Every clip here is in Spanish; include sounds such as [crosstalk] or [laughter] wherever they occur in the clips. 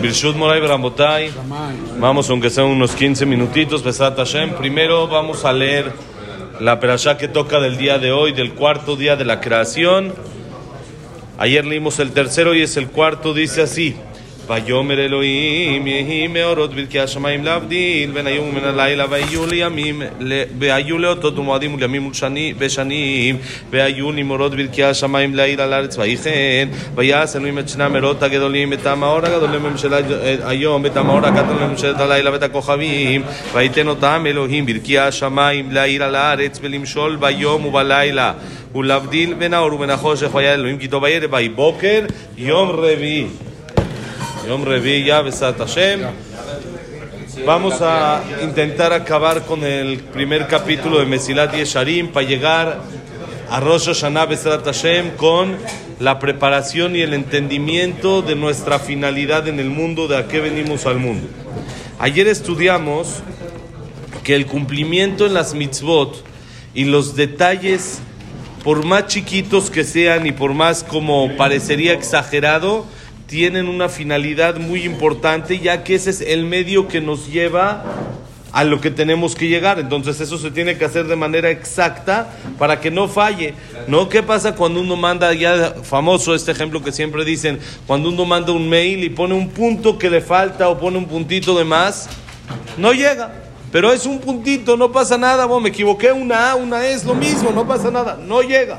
Birshut Moray Bramotay. Vamos, aunque sean unos 15 minutitos, Besat Hashem. Primero vamos a leer la perashá que toca del día de hoy, del cuarto día de la creación. Ayer leímos el tercero y es el cuarto, dice así. ויאמר אלוהים יהי מאורות ברכי השמיים להבדיל בין היום ובין הלילה והיו לימים והיו לאותות ומועדים ולימים ושנים והיו נמורות ברכי השמיים להעיר על הארץ ויהי כן ויעש אלוהים את שני המאורות הגדולים את המאור הגדול לממשלה היום ואת המאור הקטן לממשלת הלילה ואת הכוכבים ויתן אותם אלוהים ברכי השמיים להעיר על הארץ ולמשול ביום ובלילה ולהבדיל בין האור ובין החושך והיה אלוהים כי טוב הערב ויהי בוקר יום רביעי Yom Revi, ya. Vamos a intentar acabar con el primer capítulo de Mesilat Yesharim para llegar a Rosh Hashanah Besat Hashem con la preparación y el entendimiento de nuestra finalidad en el mundo, de a qué venimos al mundo. Ayer estudiamos que el cumplimiento en las mitzvot y los detalles, por más chiquitos que sean y por más como parecería exagerado, tienen una finalidad muy importante, ya que ese es el medio que nos lleva a lo que tenemos que llegar. Entonces eso se tiene que hacer de manera exacta para que no falle. ¿No? ¿Qué pasa cuando uno manda, ya famoso este ejemplo que siempre dicen, cuando uno manda un mail y pone un punto que le falta o pone un puntito de más? No llega. Pero es un puntito, no pasa nada. Bueno, me equivoqué, una A, una E, es lo mismo, no pasa nada. No llega.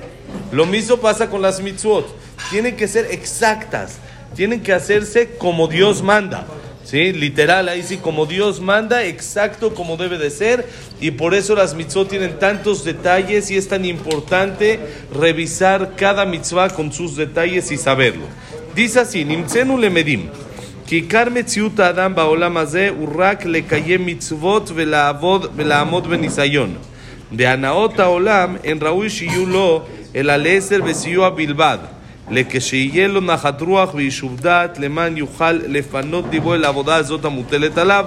Lo mismo pasa con las mitzvot. Tienen que ser exactas tienen que hacerse como Dios manda. ¿Sí? Literal, ahí sí, como Dios manda, exacto como debe de ser. Y por eso las mitzvot tienen tantos detalles y es tan importante revisar cada mitzvah con sus detalles y saberlo. Dice así, Nimtzenu le medim. Kikar metziut adam baolam hazeh urrak lekayem mitzvot velaamod benisayon. De anaot haolam en raúl shiyu lo el aleser besiyu bilbad. לכשיהיה לו נחת רוח ויישוב דעת, למען יוכל לפנות דיבו אל העבודה הזאת המוטלת עליו.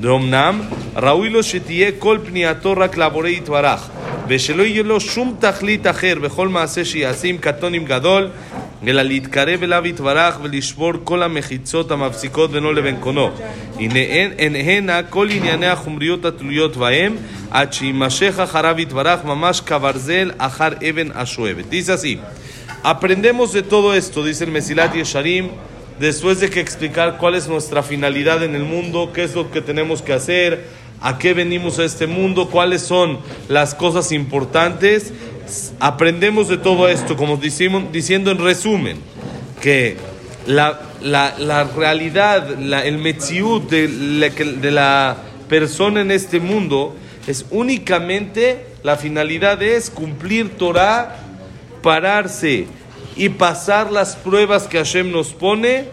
ואומנם, ראוי לו שתהיה כל פנייתו רק לבורא יתברך, ושלא יהיה לו שום תכלית אחר בכל מעשה שיעשה עם קטון עם גדול, אלא להתקרב אליו יתברך ולשבור כל המחיצות המפסיקות בינו לבין קונו. הנה הנה כל ענייני החומריות התלויות בהם, עד שיימשך אחריו יתברך ממש כברזל אחר אבן השואבת. Así. Aprendemos de todo esto, dice el Mesilat Yesharim, después de que explicar cuál es nuestra finalidad en el mundo, qué es lo que tenemos que hacer, a qué venimos a este mundo, cuáles son las cosas importantes. Aprendemos de todo esto, como decimos, diciendo en resumen, que la, la, la realidad, el metziut de de la persona en este mundo es únicamente, la finalidad es cumplir Torah pararse y pasar las pruebas que Hashem nos pone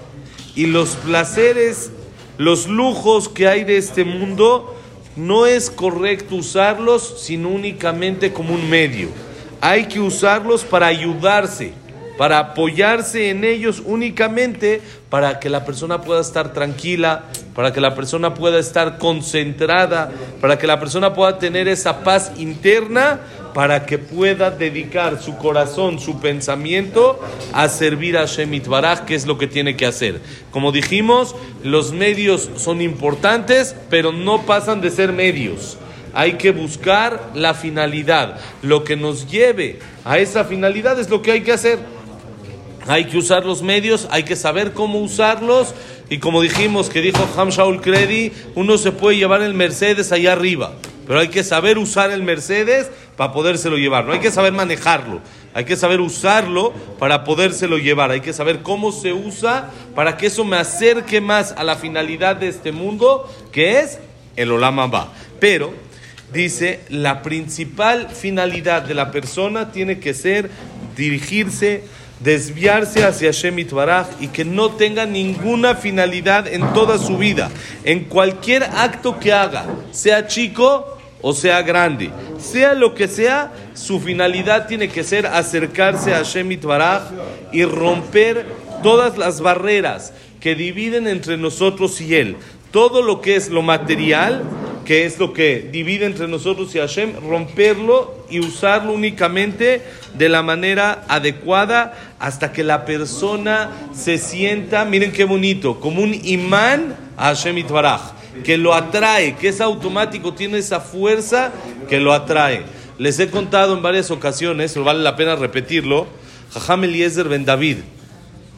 y los placeres, los lujos que hay de este mundo, no es correcto usarlos sino únicamente como un medio. Hay que usarlos para ayudarse, para apoyarse en ellos únicamente para que la persona pueda estar tranquila, para que la persona pueda estar concentrada, para que la persona pueda tener esa paz interna para que pueda dedicar su corazón, su pensamiento a servir a Shemit Baraj, que es lo que tiene que hacer. Como dijimos, los medios son importantes, pero no pasan de ser medios. Hay que buscar la finalidad. Lo que nos lleve a esa finalidad es lo que hay que hacer. Hay que usar los medios, hay que saber cómo usarlos. Y como dijimos, que dijo Ham Shaul Kredi, uno se puede llevar el Mercedes allá arriba. Pero hay que saber usar el Mercedes para podérselo llevar. No hay que saber manejarlo. Hay que saber usarlo para podérselo llevar. Hay que saber cómo se usa para que eso me acerque más a la finalidad de este mundo, que es el Olama Ba. Pero, dice, la principal finalidad de la persona tiene que ser dirigirse, desviarse hacia Shemit Baraj y que no tenga ninguna finalidad en toda su vida. En cualquier acto que haga, sea chico o sea grande, sea lo que sea, su finalidad tiene que ser acercarse a Shemit Baraj y romper todas las barreras que dividen entre nosotros y Él. Todo lo que es lo material, que es lo que divide entre nosotros y Hashem, romperlo y usarlo únicamente de la manera adecuada hasta que la persona se sienta, miren qué bonito, como un imán a Hashem Itbaraj, que lo atrae, que es automático, tiene esa fuerza que lo atrae. Les he contado en varias ocasiones, vale la pena repetirlo, Jajam Eliezer Ben David,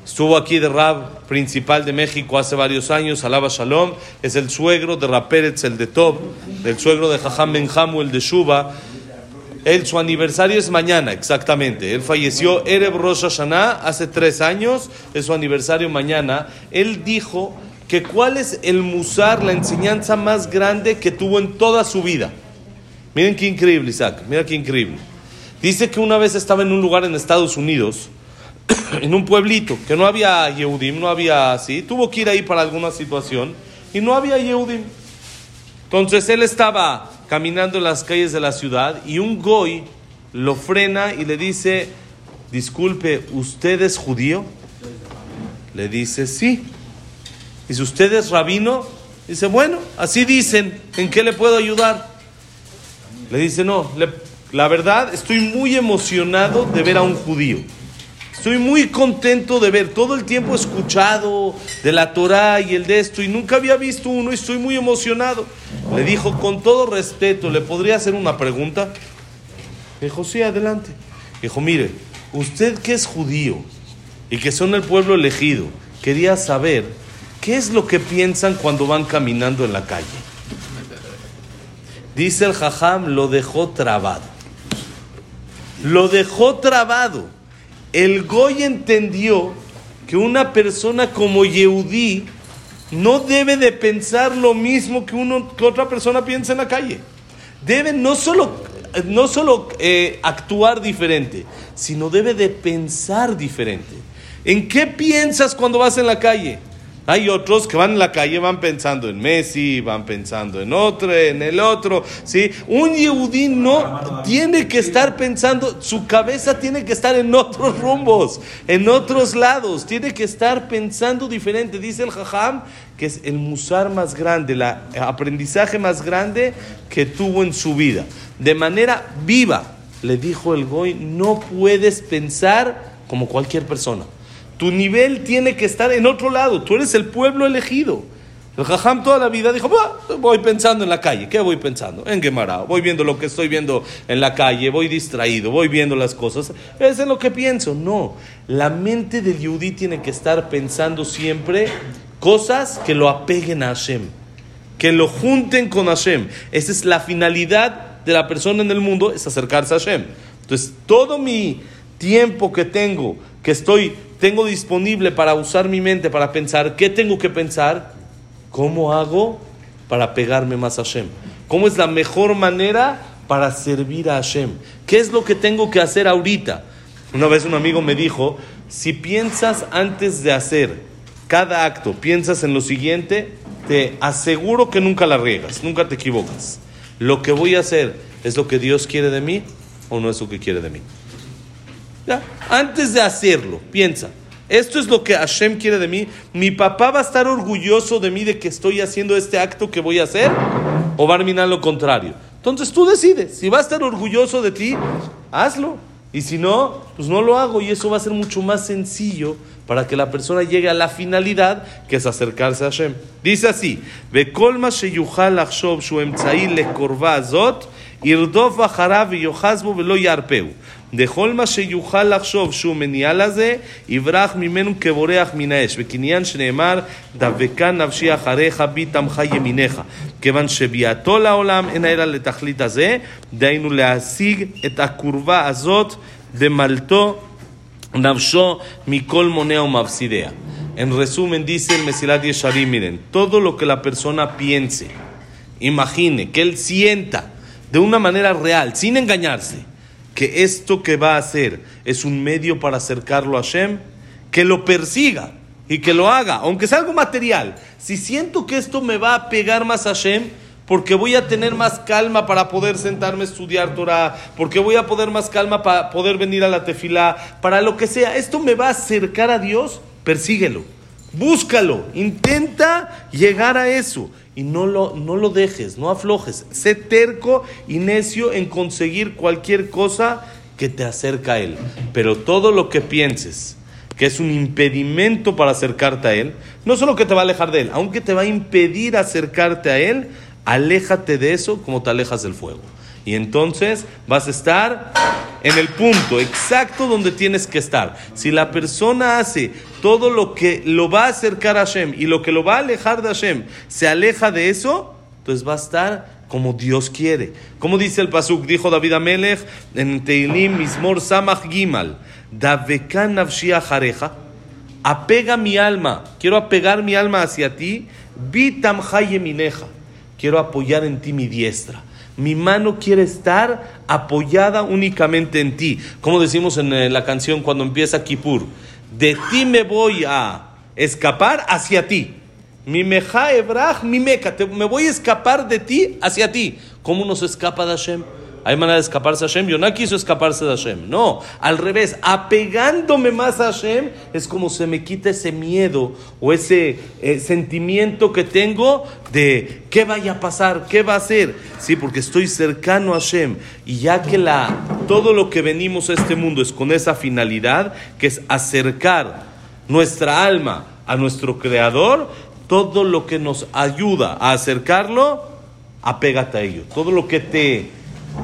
Estuvo aquí de Rab principal de México hace varios años, Alaba Shalom, es el suegro de Rab Pérez, el de Tob, del suegro de Jajam Ben el de Shuba. Él, su aniversario es mañana, exactamente. Él falleció Ereb Rosh Hashanah hace tres años, es su aniversario mañana. Él dijo que cuál es el musar, la enseñanza más grande que tuvo en toda su vida. Miren qué increíble, Isaac, mira qué increíble. Dice que una vez estaba en un lugar en Estados Unidos, [clears throat] en un pueblito, que no había Yehudim, no había así, tuvo que ir ahí para alguna situación y no había Yehudim. Entonces él estaba caminando en las calles de la ciudad y un goy lo frena y le dice, disculpe, ¿usted es judío? Le dice, sí. Dice, ¿usted es rabino? Dice, bueno, así dicen, ¿en qué le puedo ayudar? Le dice, no, la verdad estoy muy emocionado de ver a un judío. Estoy muy contento de ver, todo el tiempo escuchado de la Torah y el de esto, y nunca había visto uno y estoy muy emocionado. Le dijo, con todo respeto, ¿le podría hacer una pregunta? Dijo, sí, adelante. Dijo, mire, usted que es judío y que son el pueblo elegido, quería saber qué es lo que piensan cuando van caminando en la calle. Dice el jajam, lo dejó trabado. Lo dejó trabado el Goy entendió que una persona como Yehudí no debe de pensar lo mismo que, uno, que otra persona piensa en la calle. Debe no solo, no solo eh, actuar diferente, sino debe de pensar diferente. ¿En qué piensas cuando vas en la calle? Hay otros que van en la calle, van pensando en Messi, van pensando en otro, en el otro. ¿sí? Un yehudí no tiene que estar pensando, su cabeza tiene que estar en otros rumbos, en otros lados, tiene que estar pensando diferente. Dice el Jajam que es el musar más grande, el aprendizaje más grande que tuvo en su vida. De manera viva, le dijo el Goy, no puedes pensar como cualquier persona. Tu nivel tiene que estar en otro lado. Tú eres el pueblo elegido. El Jajam toda la vida dijo, voy pensando en la calle. ¿Qué voy pensando? En Gemara. Voy viendo lo que estoy viendo en la calle. Voy distraído. Voy viendo las cosas. Eso es lo que pienso. No. La mente del Yudí tiene que estar pensando siempre cosas que lo apeguen a Hashem. Que lo junten con Hashem. Esa es la finalidad de la persona en el mundo, es acercarse a Hashem. Entonces, todo mi tiempo que tengo, que estoy tengo disponible para usar mi mente, para pensar qué tengo que pensar, cómo hago para pegarme más a Hashem. ¿Cómo es la mejor manera para servir a Hashem? ¿Qué es lo que tengo que hacer ahorita? Una vez un amigo me dijo, si piensas antes de hacer cada acto, piensas en lo siguiente, te aseguro que nunca la riegas, nunca te equivocas. Lo que voy a hacer es lo que Dios quiere de mí o no es lo que quiere de mí. Antes de hacerlo, piensa, esto es lo que Hashem quiere de mí. ¿Mi papá va a estar orgulloso de mí de que estoy haciendo este acto que voy a hacer? ¿O va a terminar lo contrario? Entonces tú decides. Si va a estar orgulloso de ti, hazlo. Y si no, pues no lo hago. Y eso va a ser mucho más sencillo para que la persona llegue a la finalidad que es acercarse a Hashem. Dice así: ירדוף אחריו ויוחז בו ולא ירפהו. דכל מה שיוכל לחשוב שהוא מניע לזה, יברח ממנו כבורח מן האש. וקניין שנאמר, דבקה נפשי אחריך בי תמך ימיניך. כיוון שביאתו לעולם אין אלא לתכלית הזה, דהיינו להשיג את הקורבה הזאת דמלתו נפשו מכל מונע ומפסידיה. En resumen, dice el Mesilat Yesharim, miren, todo lo que la persona piense, imagine, que él sienta, de una manera real, sin engañarse, que esto que va a hacer es un medio para acercarlo a Hashem, que lo persiga y que lo haga, aunque sea algo material. Si siento que esto me va a pegar más a Hashem, porque voy a tener más calma para poder sentarme a estudiar Torah, porque voy a poder más calma para poder venir a la tefilá, para lo que sea, esto me va a acercar a Dios, persíguelo. Búscalo, intenta llegar a eso y no lo, no lo dejes, no aflojes. Sé terco y necio en conseguir cualquier cosa que te acerca a Él. Pero todo lo que pienses que es un impedimento para acercarte a Él, no solo que te va a alejar de Él, aunque te va a impedir acercarte a Él, aléjate de eso como te alejas del fuego. Y entonces vas a estar en el punto exacto donde tienes que estar. Si la persona hace todo lo que lo va a acercar a Hashem y lo que lo va a alejar de Hashem, se aleja de eso, entonces va a estar como Dios quiere. Como dice el Pasuk, dijo David Amelech en Teilim Mismor Samach Gimal, Davekan Jareja, apega mi alma, quiero apegar mi alma hacia ti, Vitam Mineja, quiero apoyar en ti mi diestra. Mi mano quiere estar apoyada únicamente en ti. Como decimos en eh, la canción cuando empieza Kippur, de ti me voy a escapar hacia ti. Mi meja ebrach, mi meca, me voy a escapar de ti hacia ti. ¿Cómo nos escapa de Hashem? ¿Hay manera de escaparse a Hashem? Yo no quiso escaparse de Hashem. No, al revés, apegándome más a Hashem es como se me quita ese miedo o ese eh, sentimiento que tengo de qué vaya a pasar, qué va a ser. Sí, porque estoy cercano a Hashem y ya que la, todo lo que venimos a este mundo es con esa finalidad, que es acercar nuestra alma a nuestro Creador, todo lo que nos ayuda a acercarlo, apégate a ello. Todo lo que te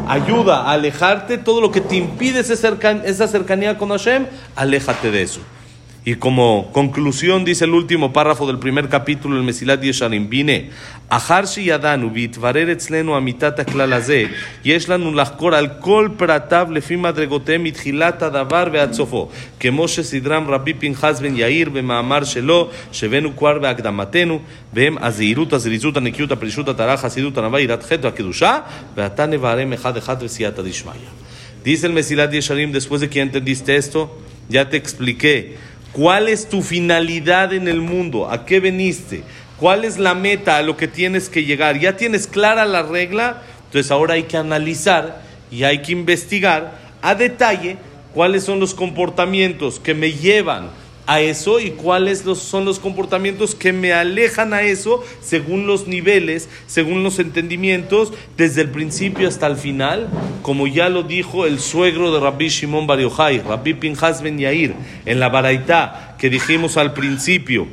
ayuda a alejarte, todo lo que te impide esa cercanía con Hashem, aléjate de eso. Y como conclusión dice el último párrafo del primer capítulo del Mesilat Yesharim, vine, Aharshi Yadanu, Vitvarer Etzlenu Amitata Klalaze, Yeshlanu Lachkor al Pratav Lefim Adregotem Itchilata Davar Beatzofo, que Moshe Sidram Rabbi Pinchas Ben Yair Bemamar Shelo, Shevenu Kwar Beagdamatenu, Bem Azirut Azrizut Anekiut Aprishut Ataraj Hasidut Anavá Irat Cheto Akidusha, Beatane Varem Echad Echad Vesiata Dishmaya. Dice el Mesilat Yesharim, después de que entendiste esto, ya te expliqué ¿Cuál es tu finalidad en el mundo? ¿A qué veniste? ¿Cuál es la meta a lo que tienes que llegar? ¿Ya tienes clara la regla? Entonces ahora hay que analizar y hay que investigar a detalle cuáles son los comportamientos que me llevan a eso y cuáles son los comportamientos que me alejan a eso según los niveles, según los entendimientos, desde el principio hasta el final, como ya lo dijo el suegro de Rabbi Shimon Bar Rabbi Pinchas Ben Yair, en la Baraitá que dijimos al principio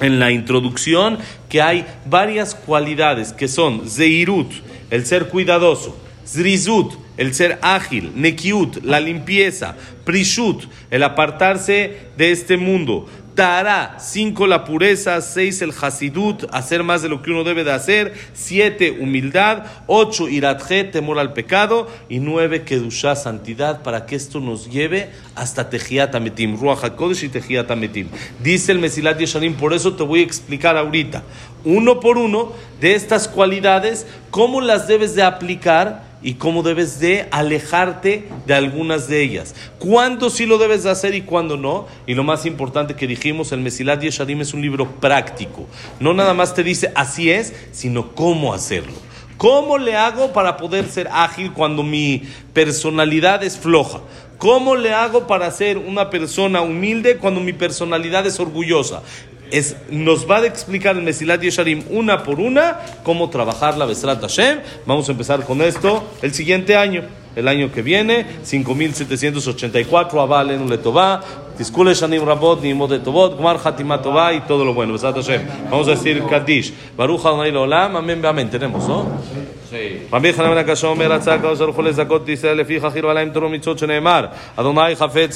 en la introducción, que hay varias cualidades que son Zeirut, el ser cuidadoso, Zrizut, el ser ágil, Nekiut, la limpieza, Prishut, el apartarse de este mundo, Tara, cinco la pureza, seis el Hasidut, hacer más de lo que uno debe de hacer, siete humildad, ocho iratje, temor al pecado, y nueve kedusha, santidad, para que esto nos lleve hasta Tejiat Ametim, Ruach HaKodesh y Tejiat Ametim. Dice el Mesilat Yesharim, por eso te voy a explicar ahorita, uno por uno, de estas cualidades, cómo las debes de aplicar y cómo debes de alejarte de algunas de ellas. ¿Cuándo sí lo debes de hacer y cuándo no? Y lo más importante que dijimos, el Mesilat Yeshadim es un libro práctico. No nada más te dice así es, sino cómo hacerlo. ¿Cómo le hago para poder ser ágil cuando mi personalidad es floja? ¿Cómo le hago para ser una persona humilde cuando mi personalidad es orgullosa? es, nos va a explicar el Mesilat Yesharim una por una cómo trabajar la Besrat Hashem. Vamos a empezar con esto el siguiente año, el año que viene, 5784, Abalen Letová, Tiskule Shanim Rabot, Nimod de Tobot, Gmar Hatimat Tová y todo lo bueno, Besrat Hashem. Vamos a decir Kaddish, Baruch Adonai Olam, amén, amén. Tenemos, ¿no? Sí. רבי חנן בן הקשה אומר, רצה הקדוש ברוך הוא לזכות את ישראל לפי חכירו עליהם תורו מצוות שנאמר, אדוני חפץ